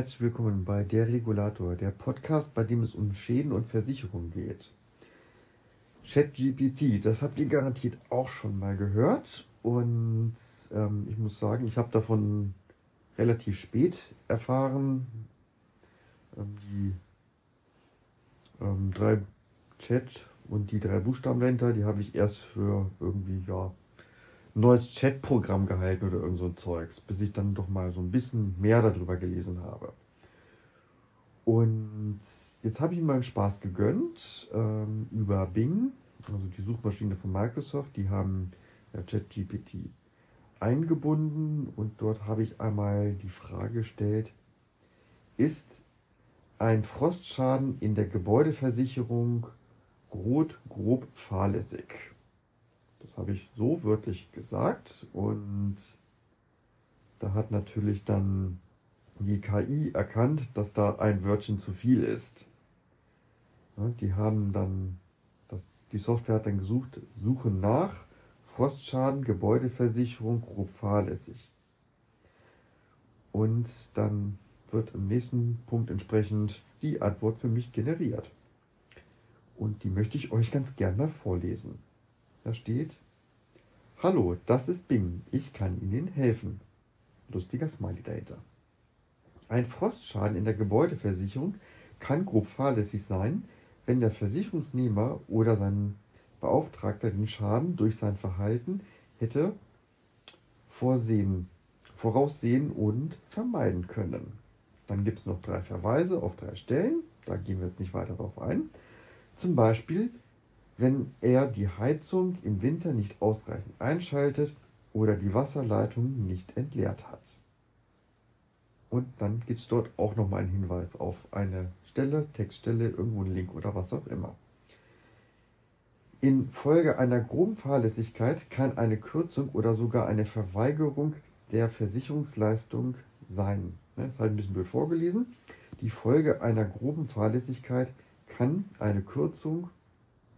Herzlich willkommen bei Der Regulator, der Podcast, bei dem es um Schäden und Versicherungen geht. ChatGPT, das habt ihr garantiert auch schon mal gehört und ähm, ich muss sagen, ich habe davon relativ spät erfahren. Ähm, die ähm, drei Chat und die drei Buchstaben dahinter, die habe ich erst für irgendwie, ja, neues Chatprogramm gehalten oder irgend so ein Zeugs, bis ich dann doch mal so ein bisschen mehr darüber gelesen habe. Und jetzt habe ich mir einen Spaß gegönnt ähm, über Bing, also die Suchmaschine von Microsoft, die haben ja ChatGPT eingebunden und dort habe ich einmal die Frage gestellt, ist ein Frostschaden in der Gebäudeversicherung Grot grob fahrlässig. Das habe ich so wörtlich gesagt und da hat natürlich dann die KI erkannt, dass da ein Wörtchen zu viel ist. die haben dann, das, die Software hat dann gesucht, suchen nach Frostschaden, Gebäudeversicherung, grob fahrlässig. Und dann wird im nächsten Punkt entsprechend die Antwort für mich generiert. Und die möchte ich euch ganz gern mal vorlesen. Da steht, Hallo, das ist Bing, ich kann Ihnen helfen. Lustiger Smiley dahinter. Ein Frostschaden in der Gebäudeversicherung kann grob fahrlässig sein, wenn der Versicherungsnehmer oder sein Beauftragter den Schaden durch sein Verhalten hätte vorsehen, voraussehen und vermeiden können. Dann gibt es noch drei Verweise auf drei Stellen, da gehen wir jetzt nicht weiter darauf ein. Zum Beispiel, wenn er die Heizung im Winter nicht ausreichend einschaltet oder die Wasserleitung nicht entleert hat. Und dann gibt es dort auch nochmal einen Hinweis auf eine Stelle, Textstelle, irgendwo einen Link oder was auch immer. Infolge einer groben Fahrlässigkeit kann eine Kürzung oder sogar eine Verweigerung der Versicherungsleistung sein. Das ist halt ein bisschen blöd vorgelesen. Die Folge einer groben Fahrlässigkeit kann eine Kürzung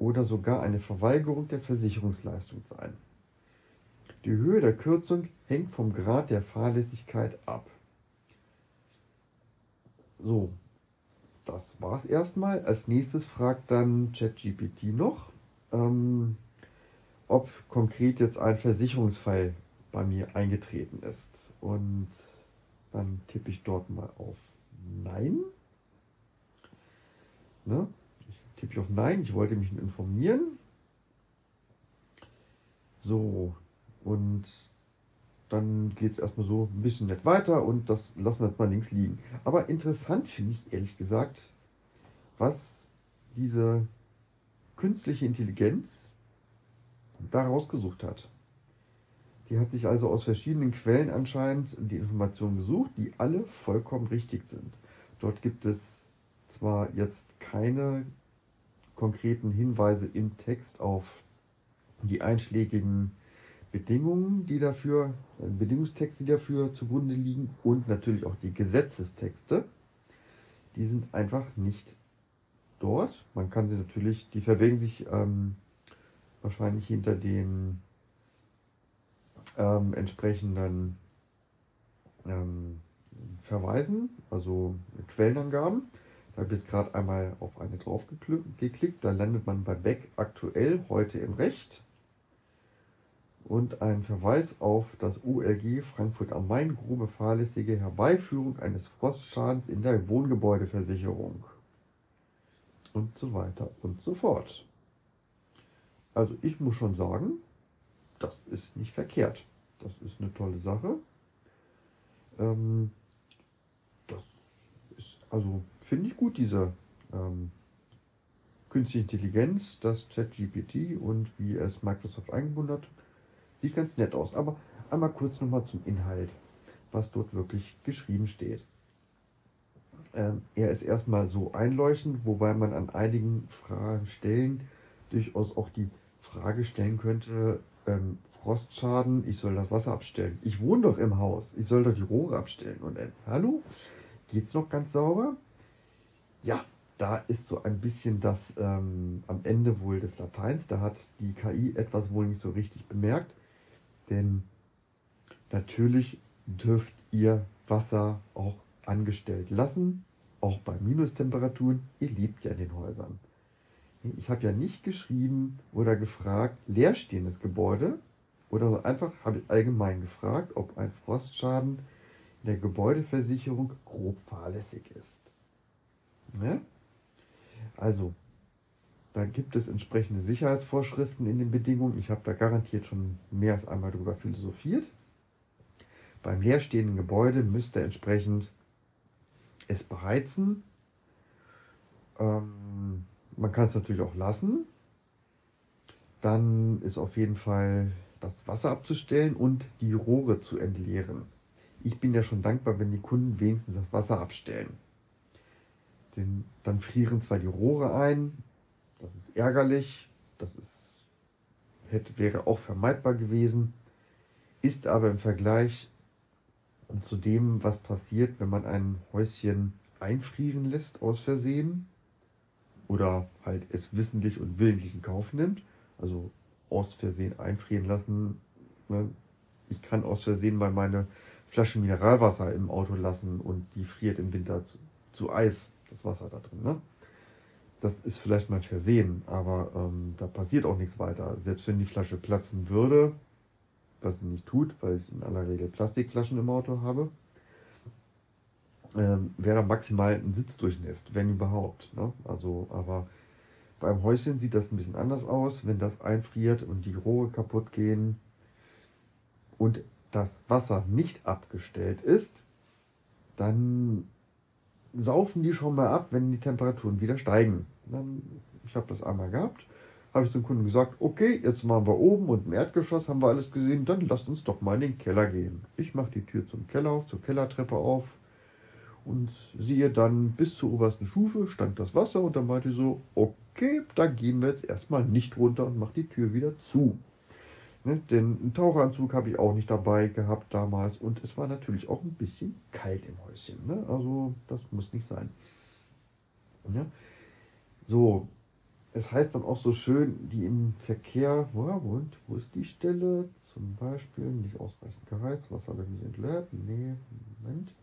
oder sogar eine Verweigerung der Versicherungsleistung sein. Die Höhe der Kürzung hängt vom Grad der Fahrlässigkeit ab. So, das war's erstmal. Als nächstes fragt dann ChatGPT noch, ähm, ob konkret jetzt ein Versicherungsfall bei mir eingetreten ist. Und dann tippe ich dort mal auf Nein. Ne? Ich tippe auf Nein, ich wollte mich informieren. So, und dann geht es erstmal so ein bisschen nett weiter und das lassen wir jetzt mal links liegen. Aber interessant finde ich ehrlich gesagt, was diese künstliche Intelligenz da rausgesucht hat. Die hat sich also aus verschiedenen Quellen anscheinend die Informationen gesucht, die alle vollkommen richtig sind. Dort gibt es zwar jetzt keine konkreten Hinweise im Text auf die einschlägigen Bedingungen, die dafür, äh, Bedingungstexte, die dafür zugrunde liegen und natürlich auch die Gesetzestexte. Die sind einfach nicht dort. Man kann sie natürlich, die verbergen sich ähm, wahrscheinlich hinter den ähm, entsprechenden ähm, Verweisen, also Quellenangaben. Da habe ich jetzt gerade einmal auf eine drauf geklickt. Da landet man bei Beck aktuell heute im Recht. Und ein Verweis auf das ULG Frankfurt am Main, grobe fahrlässige Herbeiführung eines Frostschadens in der Wohngebäudeversicherung. Und so weiter und so fort. Also ich muss schon sagen, das ist nicht verkehrt. Das ist eine tolle Sache. Ähm, das ist also finde ich gut, diese ähm, künstliche Intelligenz, das ChatGPT und wie es Microsoft eingebunden hat. Sieht ganz nett aus. Aber einmal kurz nochmal zum Inhalt, was dort wirklich geschrieben steht. Ähm, er ist erstmal so einleuchtend, wobei man an einigen Fragen stellen durchaus auch die Frage stellen könnte, ähm, Frostschaden, ich soll das Wasser abstellen. Ich wohne doch im Haus, ich soll doch die Rohre abstellen. Und äh, hallo, geht's noch ganz sauber? Ja, da ist so ein bisschen das ähm, am Ende wohl des Lateins. Da hat die KI etwas wohl nicht so richtig bemerkt. Denn natürlich dürft ihr Wasser auch angestellt lassen, auch bei Minustemperaturen. Ihr lebt ja in den Häusern. Ich habe ja nicht geschrieben oder gefragt, leerstehendes Gebäude oder einfach habe ich allgemein gefragt, ob ein Frostschaden in der Gebäudeversicherung grob fahrlässig ist. Ja? Also, da gibt es entsprechende Sicherheitsvorschriften in den Bedingungen. Ich habe da garantiert schon mehr als einmal drüber philosophiert. Beim leerstehenden Gebäude müsste entsprechend es beheizen. Ähm, man kann es natürlich auch lassen. Dann ist auf jeden Fall das Wasser abzustellen und die Rohre zu entleeren. Ich bin ja schon dankbar, wenn die Kunden wenigstens das Wasser abstellen. Denn dann frieren zwar die Rohre ein, das ist ärgerlich, das ist, hätte, wäre auch vermeidbar gewesen, ist aber im Vergleich zu dem, was passiert, wenn man ein Häuschen einfrieren lässt aus Versehen oder halt es wissentlich und willentlich in Kauf nimmt, also aus Versehen einfrieren lassen. Ne? Ich kann aus Versehen mal meine Flasche Mineralwasser im Auto lassen und die friert im Winter zu, zu Eis, das Wasser da drin. Ne? das ist vielleicht mal versehen, aber ähm, da passiert auch nichts weiter. Selbst wenn die Flasche platzen würde, was sie nicht tut, weil ich in aller Regel Plastikflaschen im Auto habe, ähm, wäre da maximal ein Sitz durchnässt, wenn überhaupt. Ne? Also, aber beim Häuschen sieht das ein bisschen anders aus, wenn das einfriert und die Rohre kaputt gehen und das Wasser nicht abgestellt ist, dann saufen die schon mal ab, wenn die Temperaturen wieder steigen. Dann, ich habe das einmal gehabt, habe ich zum Kunden gesagt, okay, jetzt waren wir oben und im Erdgeschoss haben wir alles gesehen, dann lasst uns doch mal in den Keller gehen. Ich mache die Tür zum Keller, zur Kellertreppe auf und siehe dann bis zur obersten Stufe stand das Wasser und dann meinte ich so, okay, da gehen wir jetzt erstmal nicht runter und mach die Tür wieder zu. Ne, denn einen Taucheranzug habe ich auch nicht dabei gehabt damals und es war natürlich auch ein bisschen kalt im Häuschen. Ne? Also das muss nicht sein. Ja? So, es heißt dann auch so schön, die im Verkehr, wo, und, wo ist die Stelle? Zum Beispiel nicht ausreichend geheizt, Wasser wird nicht entleert. Nee, Moment.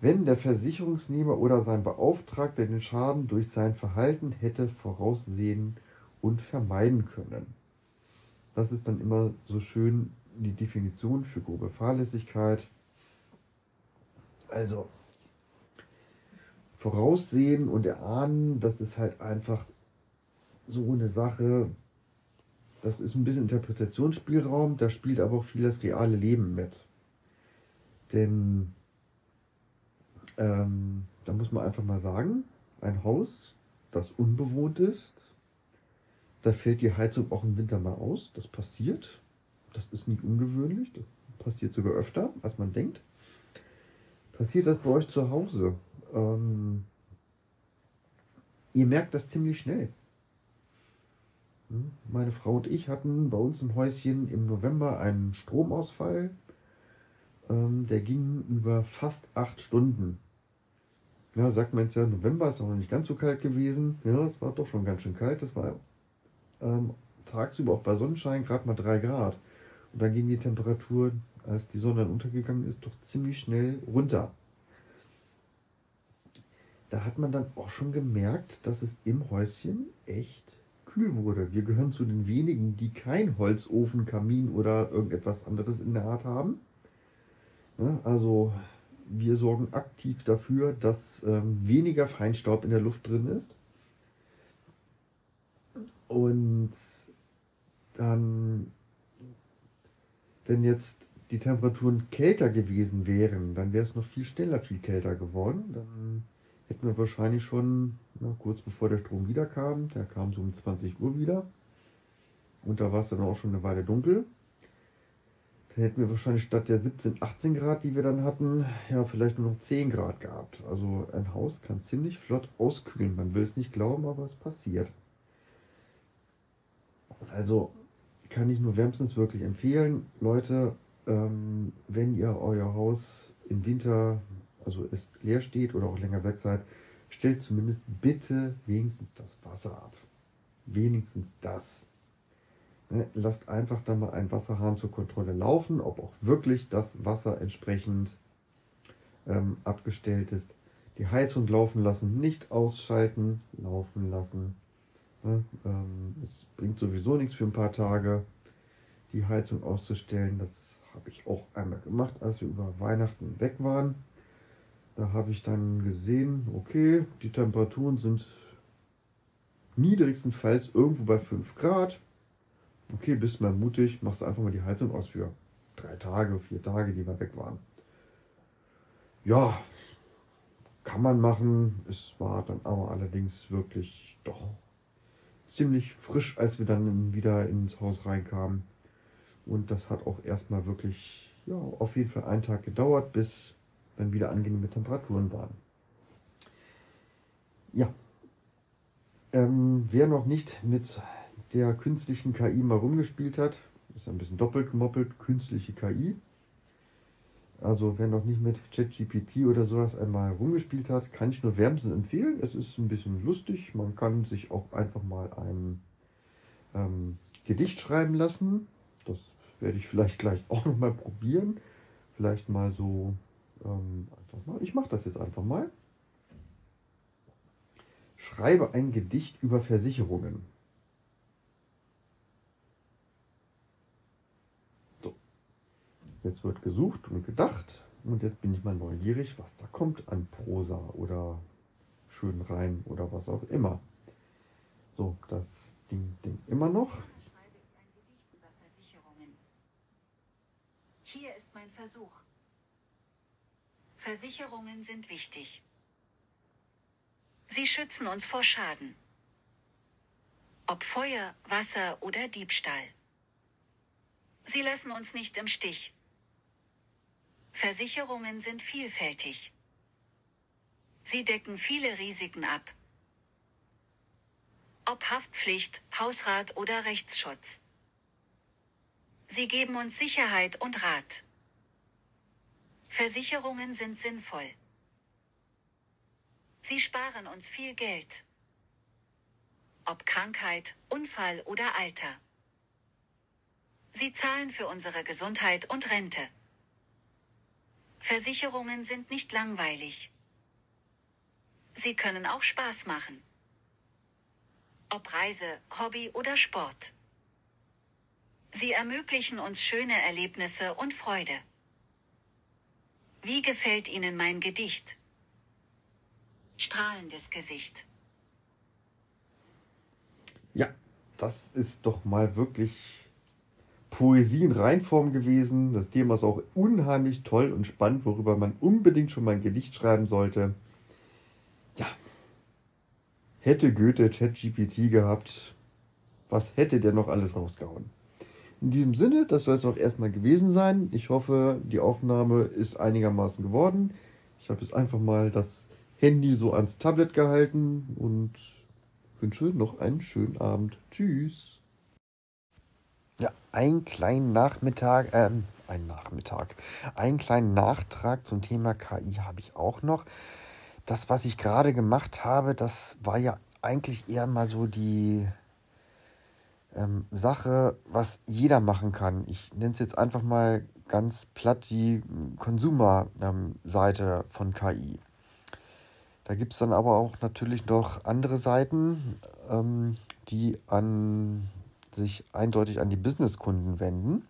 Wenn der Versicherungsnehmer oder sein Beauftragter den Schaden durch sein Verhalten hätte voraussehen und vermeiden können. Das ist dann immer so schön die Definition für grobe Fahrlässigkeit. Also, voraussehen und erahnen, das ist halt einfach so eine Sache. Das ist ein bisschen Interpretationsspielraum, da spielt aber auch viel das reale Leben mit. Denn ähm, da muss man einfach mal sagen, ein Haus, das unbewohnt ist, da fällt die Heizung auch im Winter mal aus. Das passiert. Das ist nicht ungewöhnlich. Das passiert sogar öfter, als man denkt. Passiert das bei euch zu Hause? ähm, ihr merkt das ziemlich schnell. Hm? Meine Frau und ich hatten bei uns im Häuschen im November einen Stromausfall. Ähm, der ging über fast acht Stunden. Ja, sagt man jetzt ja, November ist auch noch nicht ganz so kalt gewesen. Ja, es war doch schon ganz schön kalt. Das war ähm, tagsüber auch bei Sonnenschein gerade mal drei Grad. Und dann ging die Temperatur, als die Sonne dann untergegangen ist, doch ziemlich schnell runter da hat man dann auch schon gemerkt, dass es im Häuschen echt kühl wurde. Wir gehören zu den wenigen, die kein Holzofen, Kamin oder irgendetwas anderes in der Art haben. Also wir sorgen aktiv dafür, dass ähm, weniger Feinstaub in der Luft drin ist. Und dann, wenn jetzt die Temperaturen kälter gewesen wären, dann wäre es noch viel schneller viel kälter geworden. Dann hätten wir wahrscheinlich schon na, kurz bevor der Strom wiederkam, der kam so um 20 Uhr wieder und da war es dann auch schon eine Weile dunkel. Dann hätten wir wahrscheinlich statt der 17, 18 Grad, die wir dann hatten, ja, vielleicht nur noch 10 Grad gehabt. Also ein Haus kann ziemlich flott auskühlen. Man will es nicht glauben, aber es passiert. Also kann ich nur wärmstens wirklich empfehlen, Leute, ähm, wenn ihr euer Haus im Winter also es leer steht oder auch länger weg seid, stellt zumindest bitte wenigstens das Wasser ab. Wenigstens das. Ne, lasst einfach dann mal einen Wasserhahn zur Kontrolle laufen, ob auch wirklich das Wasser entsprechend ähm, abgestellt ist. Die Heizung laufen lassen, nicht ausschalten, laufen lassen. Ne? Ähm, es bringt sowieso nichts für ein paar Tage, die Heizung auszustellen. Das habe ich auch einmal gemacht, als wir über Weihnachten weg waren. Da habe ich dann gesehen, okay, die Temperaturen sind niedrigstenfalls irgendwo bei 5 Grad. Okay, bist mal mutig, machst einfach mal die Heizung aus für drei Tage, vier Tage, die wir weg waren. Ja, kann man machen. Es war dann aber allerdings wirklich doch ziemlich frisch, als wir dann wieder ins Haus reinkamen. Und das hat auch erstmal wirklich, ja, auf jeden Fall einen Tag gedauert, bis dann wieder angenehme Temperaturen waren. Ja. Ähm, wer noch nicht mit der künstlichen KI mal rumgespielt hat, ist ein bisschen doppelt gemoppelt, künstliche KI. Also wer noch nicht mit ChatGPT oder sowas einmal rumgespielt hat, kann ich nur wärmstens empfehlen. Es ist ein bisschen lustig. Man kann sich auch einfach mal ein ähm, Gedicht schreiben lassen. Das werde ich vielleicht gleich auch noch mal probieren. Vielleicht mal so ähm, einfach mal. Ich mache das jetzt einfach mal. Schreibe ein Gedicht über Versicherungen. Jetzt wird gesucht und gedacht und jetzt bin ich mal neugierig, was da kommt an Prosa oder schön rein oder was auch immer. So, das Ding, Ding immer noch. Hier ist mein Versuch. Versicherungen sind wichtig. Sie schützen uns vor Schaden. Ob Feuer, Wasser oder Diebstahl. Sie lassen uns nicht im Stich. Versicherungen sind vielfältig. Sie decken viele Risiken ab. Ob Haftpflicht, Hausrat oder Rechtsschutz. Sie geben uns Sicherheit und Rat. Versicherungen sind sinnvoll. Sie sparen uns viel Geld. Ob Krankheit, Unfall oder Alter. Sie zahlen für unsere Gesundheit und Rente. Versicherungen sind nicht langweilig. Sie können auch Spaß machen. Ob Reise, Hobby oder Sport. Sie ermöglichen uns schöne Erlebnisse und Freude. Wie gefällt Ihnen mein Gedicht? Strahlendes Gesicht. Ja, das ist doch mal wirklich Poesie in Reinform gewesen. Das Thema ist auch unheimlich toll und spannend, worüber man unbedingt schon mal ein Gedicht schreiben sollte. Ja. Hätte Goethe ChatGPT gehabt, was hätte der noch alles rausgehauen? In diesem Sinne, das soll es auch erstmal gewesen sein. Ich hoffe, die Aufnahme ist einigermaßen geworden. Ich habe jetzt einfach mal das Handy so ans Tablet gehalten und wünsche noch einen schönen Abend. Tschüss. Einen kleinen Nachmittag, ähm, ein Nachmittag, einen kleinen Nachtrag zum Thema KI habe ich auch noch. Das, was ich gerade gemacht habe, das war ja eigentlich eher mal so die ähm, Sache, was jeder machen kann. Ich nenne es jetzt einfach mal ganz platt die Consumer-Seite ähm, von KI. Da gibt es dann aber auch natürlich noch andere Seiten, ähm, die an sich eindeutig an die Businesskunden wenden.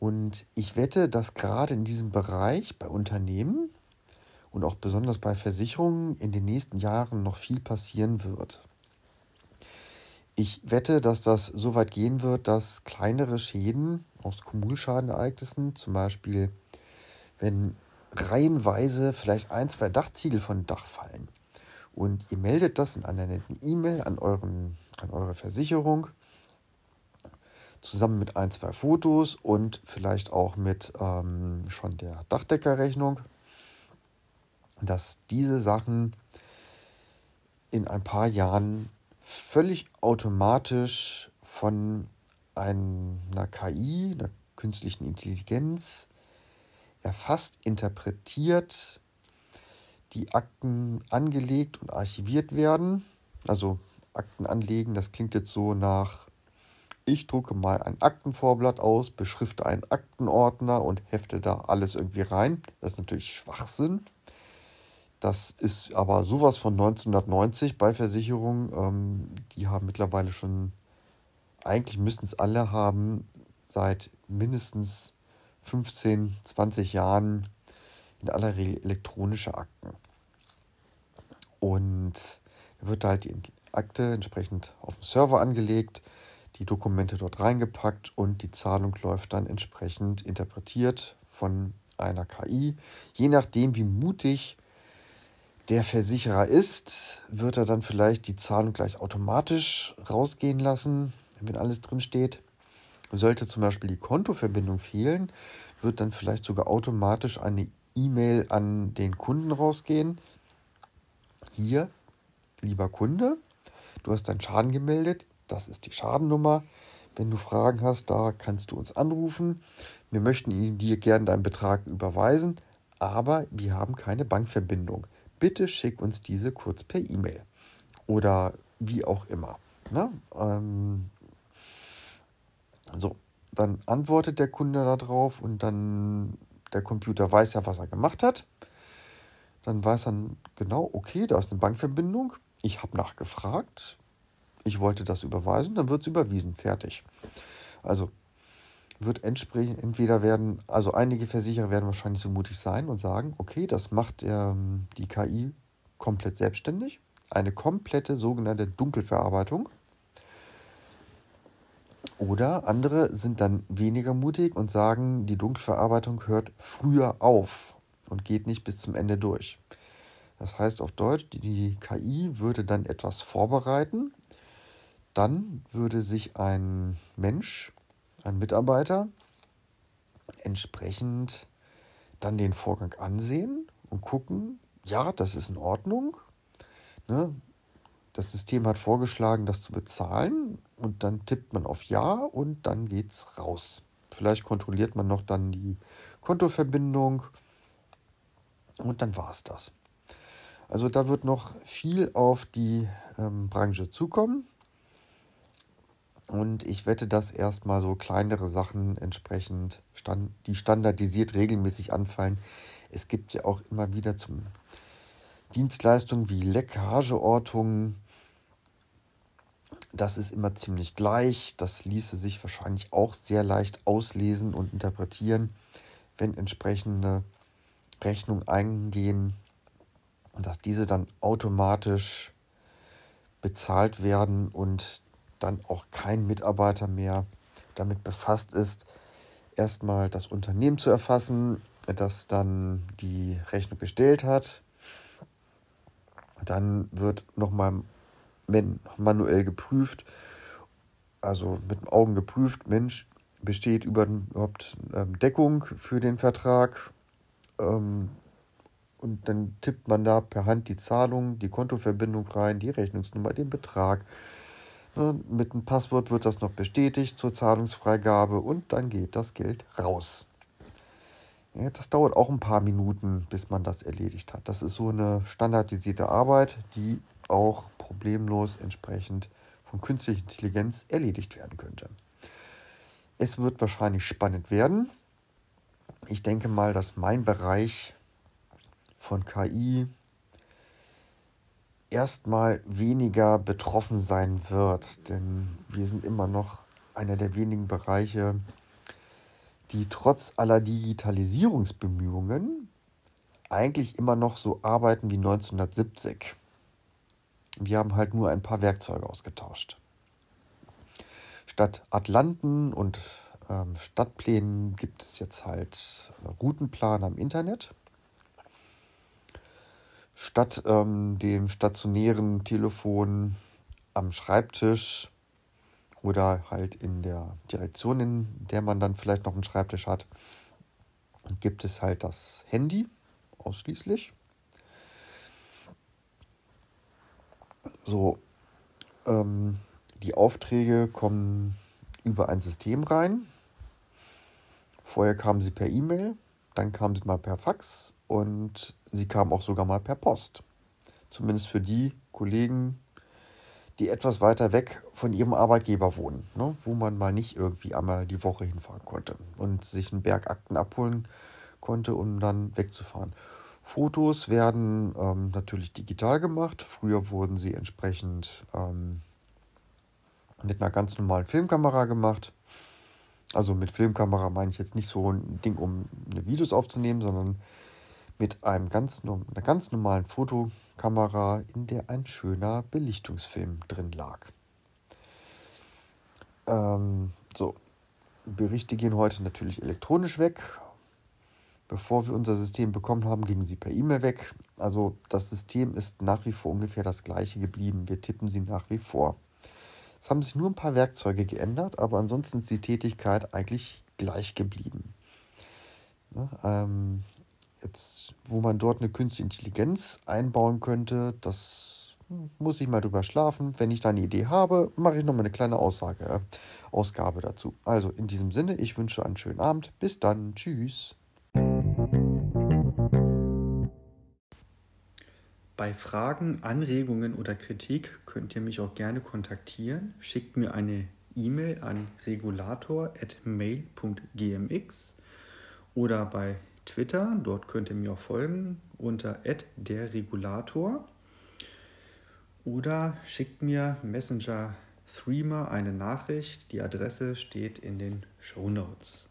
Und ich wette, dass gerade in diesem Bereich bei Unternehmen und auch besonders bei Versicherungen in den nächsten Jahren noch viel passieren wird. Ich wette, dass das so weit gehen wird, dass kleinere Schäden aus Kommunalschadenereignissen, zum Beispiel wenn reihenweise vielleicht ein, zwei Dachziegel von Dach fallen und ihr meldet das in einer netten E-Mail an, an eure Versicherung zusammen mit ein, zwei Fotos und vielleicht auch mit ähm, schon der Dachdeckerrechnung, dass diese Sachen in ein paar Jahren völlig automatisch von einer KI, einer künstlichen Intelligenz, erfasst, interpretiert, die Akten angelegt und archiviert werden. Also Akten anlegen, das klingt jetzt so nach ich drucke mal ein Aktenvorblatt aus, beschrifte einen Aktenordner und hefte da alles irgendwie rein. Das ist natürlich Schwachsinn. Das ist aber sowas von 1990 bei Versicherungen. Ähm, die haben mittlerweile schon, eigentlich müssten es alle haben, seit mindestens 15, 20 Jahren in aller Regel elektronische Akten. Und da wird halt die Akte entsprechend auf dem Server angelegt, die Dokumente dort reingepackt und die Zahlung läuft dann entsprechend interpretiert von einer KI. Je nachdem, wie mutig der Versicherer ist, wird er dann vielleicht die Zahlung gleich automatisch rausgehen lassen, wenn alles drin steht. Sollte zum Beispiel die Kontoverbindung fehlen, wird dann vielleicht sogar automatisch eine E-Mail an den Kunden rausgehen. Hier, lieber Kunde, du hast deinen Schaden gemeldet. Das ist die Schadennummer. Wenn du Fragen hast, da kannst du uns anrufen. Wir möchten dir gerne deinen Betrag überweisen, aber wir haben keine Bankverbindung. Bitte schick uns diese kurz per E-Mail oder wie auch immer. Ne? Ähm, so, dann antwortet der Kunde darauf und dann der Computer weiß ja, was er gemacht hat. Dann weiß er genau, okay, da ist eine Bankverbindung. Ich habe nachgefragt. Ich wollte das überweisen, dann wird es überwiesen. Fertig. Also wird entsprechend entweder werden, also einige Versicherer werden wahrscheinlich so mutig sein und sagen, okay, das macht ähm, die KI komplett selbstständig. Eine komplette sogenannte Dunkelverarbeitung. Oder andere sind dann weniger mutig und sagen, die Dunkelverarbeitung hört früher auf und geht nicht bis zum Ende durch. Das heißt auf Deutsch, die KI würde dann etwas vorbereiten, dann würde sich ein Mensch, ein Mitarbeiter, entsprechend dann den Vorgang ansehen und gucken, ja, das ist in Ordnung. Ne? Das System hat vorgeschlagen, das zu bezahlen und dann tippt man auf Ja und dann geht's raus. Vielleicht kontrolliert man noch dann die Kontoverbindung und dann war es das. Also da wird noch viel auf die ähm, Branche zukommen. Und ich wette, dass erstmal so kleinere Sachen entsprechend, stand, die standardisiert regelmäßig anfallen. Es gibt ja auch immer wieder zum Dienstleistungen wie Leckageortungen. Das ist immer ziemlich gleich. Das ließe sich wahrscheinlich auch sehr leicht auslesen und interpretieren, wenn entsprechende Rechnungen eingehen dass diese dann automatisch bezahlt werden und dann auch kein Mitarbeiter mehr damit befasst ist, erstmal das Unternehmen zu erfassen, das dann die Rechnung gestellt hat. Dann wird nochmal manuell geprüft, also mit den Augen geprüft, Mensch, besteht überhaupt ähm, Deckung für den Vertrag? Ähm, und dann tippt man da per Hand die Zahlung, die Kontoverbindung rein, die Rechnungsnummer, den Betrag. Mit einem Passwort wird das noch bestätigt zur Zahlungsfreigabe und dann geht das Geld raus. Ja, das dauert auch ein paar Minuten, bis man das erledigt hat. Das ist so eine standardisierte Arbeit, die auch problemlos entsprechend von künstlicher Intelligenz erledigt werden könnte. Es wird wahrscheinlich spannend werden. Ich denke mal, dass mein Bereich von KI erstmal weniger betroffen sein wird, denn wir sind immer noch einer der wenigen Bereiche, die trotz aller Digitalisierungsbemühungen eigentlich immer noch so arbeiten wie 1970. Wir haben halt nur ein paar Werkzeuge ausgetauscht. Statt Atlanten und ähm, Stadtplänen gibt es jetzt halt Routenplan am Internet statt ähm, dem stationären Telefon am Schreibtisch oder halt in der Direktion, in der man dann vielleicht noch einen Schreibtisch hat, gibt es halt das Handy ausschließlich. So, ähm, die Aufträge kommen über ein System rein. Vorher kamen sie per E-Mail, dann kamen sie mal per Fax und sie kam auch sogar mal per Post. Zumindest für die Kollegen, die etwas weiter weg von ihrem Arbeitgeber wohnen, ne? wo man mal nicht irgendwie einmal die Woche hinfahren konnte und sich einen Berg Akten abholen konnte, um dann wegzufahren. Fotos werden ähm, natürlich digital gemacht. Früher wurden sie entsprechend ähm, mit einer ganz normalen Filmkamera gemacht. Also mit Filmkamera meine ich jetzt nicht so ein Ding, um eine Videos aufzunehmen, sondern mit einem ganz, einer ganz normalen Fotokamera, in der ein schöner Belichtungsfilm drin lag. Ähm, so, Berichte gehen heute natürlich elektronisch weg. Bevor wir unser System bekommen haben, gingen sie per E-Mail weg. Also das System ist nach wie vor ungefähr das gleiche geblieben. Wir tippen sie nach wie vor. Es haben sich nur ein paar Werkzeuge geändert, aber ansonsten ist die Tätigkeit eigentlich gleich geblieben. Ja, ähm, jetzt, wo man dort eine künstliche Intelligenz einbauen könnte, das muss ich mal drüber schlafen. Wenn ich da eine Idee habe, mache ich nochmal eine kleine Aussage, äh, Ausgabe dazu. Also in diesem Sinne, ich wünsche einen schönen Abend. Bis dann. Tschüss. Bei Fragen, Anregungen oder Kritik könnt ihr mich auch gerne kontaktieren. Schickt mir eine E-Mail an regulator.mail.gmx oder bei Twitter, dort könnt ihr mir auch folgen unter @derregulator oder schickt mir Messenger Threema eine Nachricht. Die Adresse steht in den Show Notes.